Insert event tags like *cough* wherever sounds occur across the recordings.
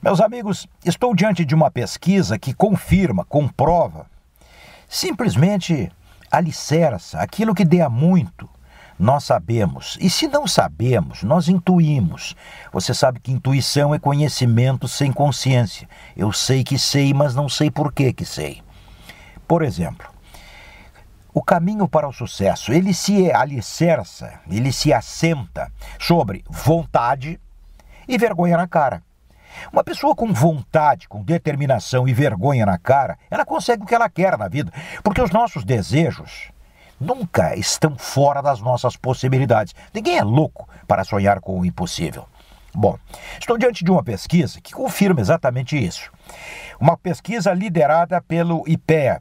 Meus amigos, estou diante de uma pesquisa que confirma, comprova, simplesmente alicerça aquilo que dê a muito. Nós sabemos. E se não sabemos, nós intuímos. Você sabe que intuição é conhecimento sem consciência. Eu sei que sei, mas não sei por que que sei. Por exemplo, o caminho para o sucesso, ele se alicerça, ele se assenta sobre vontade e vergonha na cara. Uma pessoa com vontade, com determinação e vergonha na cara, ela consegue o que ela quer na vida, porque os nossos desejos nunca estão fora das nossas possibilidades. Ninguém é louco para sonhar com o impossível. Bom, estou diante de uma pesquisa que confirma exatamente isso. Uma pesquisa liderada pelo IPEA,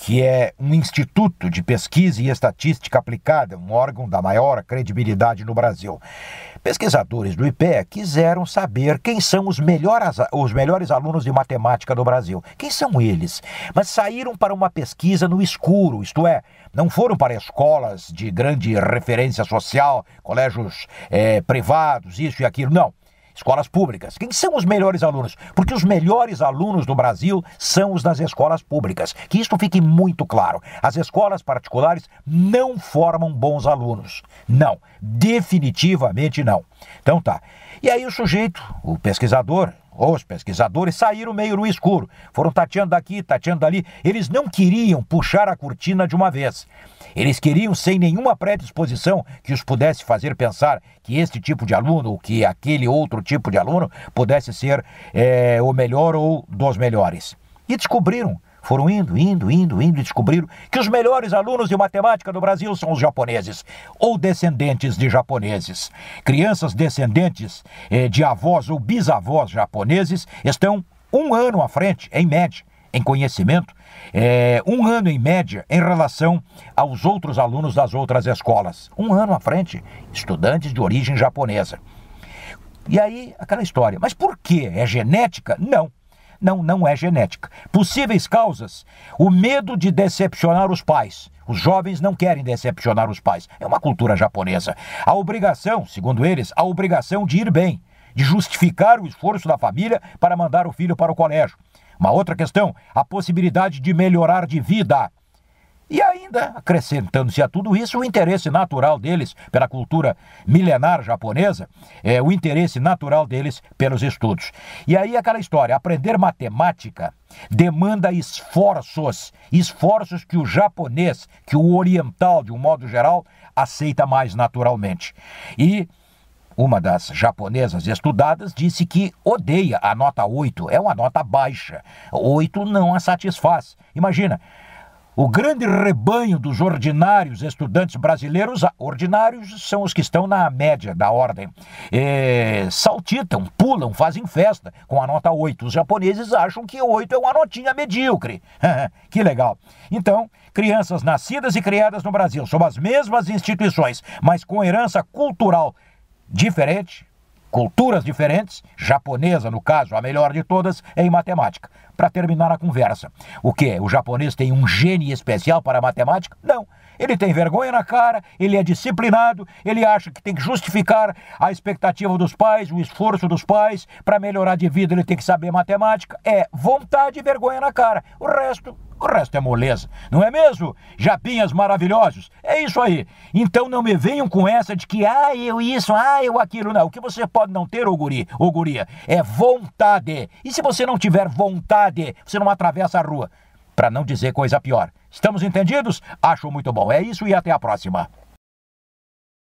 que é um instituto de pesquisa e estatística aplicada, um órgão da maior credibilidade no Brasil. Pesquisadores do IPE quiseram saber quem são os melhores, os melhores alunos de matemática do Brasil. Quem são eles? Mas saíram para uma pesquisa no escuro, isto é, não foram para escolas de grande referência social, colégios é, privados, isso e aquilo, não escolas públicas. Quem são os melhores alunos? Porque os melhores alunos do Brasil são os das escolas públicas. Que isto fique muito claro. As escolas particulares não formam bons alunos. Não, definitivamente não. Então tá. E aí o sujeito, o pesquisador, os pesquisadores saíram meio no escuro, foram tateando daqui, tateando dali. Eles não queriam puxar a cortina de uma vez. Eles queriam, sem nenhuma predisposição que os pudesse fazer pensar que este tipo de aluno ou que aquele outro tipo de aluno pudesse ser é, o melhor ou dos melhores. E descobriram foram indo, indo, indo, indo e descobriram que os melhores alunos de matemática do Brasil são os japoneses, ou descendentes de japoneses. Crianças descendentes eh, de avós ou bisavós japoneses estão um ano à frente, em média, em conhecimento, eh, um ano em média em relação aos outros alunos das outras escolas. Um ano à frente, estudantes de origem japonesa. E aí, aquela história. Mas por que? É genética? Não. Não, não é genética. Possíveis causas: o medo de decepcionar os pais. Os jovens não querem decepcionar os pais. É uma cultura japonesa. A obrigação, segundo eles, a obrigação de ir bem, de justificar o esforço da família para mandar o filho para o colégio. Uma outra questão, a possibilidade de melhorar de vida. E ainda, acrescentando-se a tudo isso, o interesse natural deles pela cultura milenar japonesa, é o interesse natural deles pelos estudos. E aí aquela história, aprender matemática demanda esforços, esforços que o japonês, que o oriental, de um modo geral, aceita mais naturalmente. E uma das japonesas estudadas disse que odeia a nota 8, é uma nota baixa. 8 não a satisfaz. Imagina, o grande rebanho dos ordinários estudantes brasileiros, ordinários são os que estão na média da ordem, é, saltitam, pulam, fazem festa com a nota 8. Os japoneses acham que 8 é uma notinha medíocre. *laughs* que legal. Então, crianças nascidas e criadas no Brasil, sob as mesmas instituições, mas com herança cultural diferente, culturas diferentes, japonesa, no caso, a melhor de todas, é em matemática. Para terminar a conversa, o que? O japonês tem um gene especial para a matemática? Não. Ele tem vergonha na cara, ele é disciplinado, ele acha que tem que justificar a expectativa dos pais, o esforço dos pais, para melhorar de vida ele tem que saber matemática. É vontade e vergonha na cara. O resto o resto é moleza, não é mesmo? Japinhas maravilhosos. É isso aí. Então não me venham com essa de que, ah, eu isso, ah, eu aquilo. Não. O que você pode não ter, ô guri, ô guria, é vontade. E se você não tiver vontade, você não atravessa a rua. Para não dizer coisa pior. Estamos entendidos? Acho muito bom. É isso e até a próxima.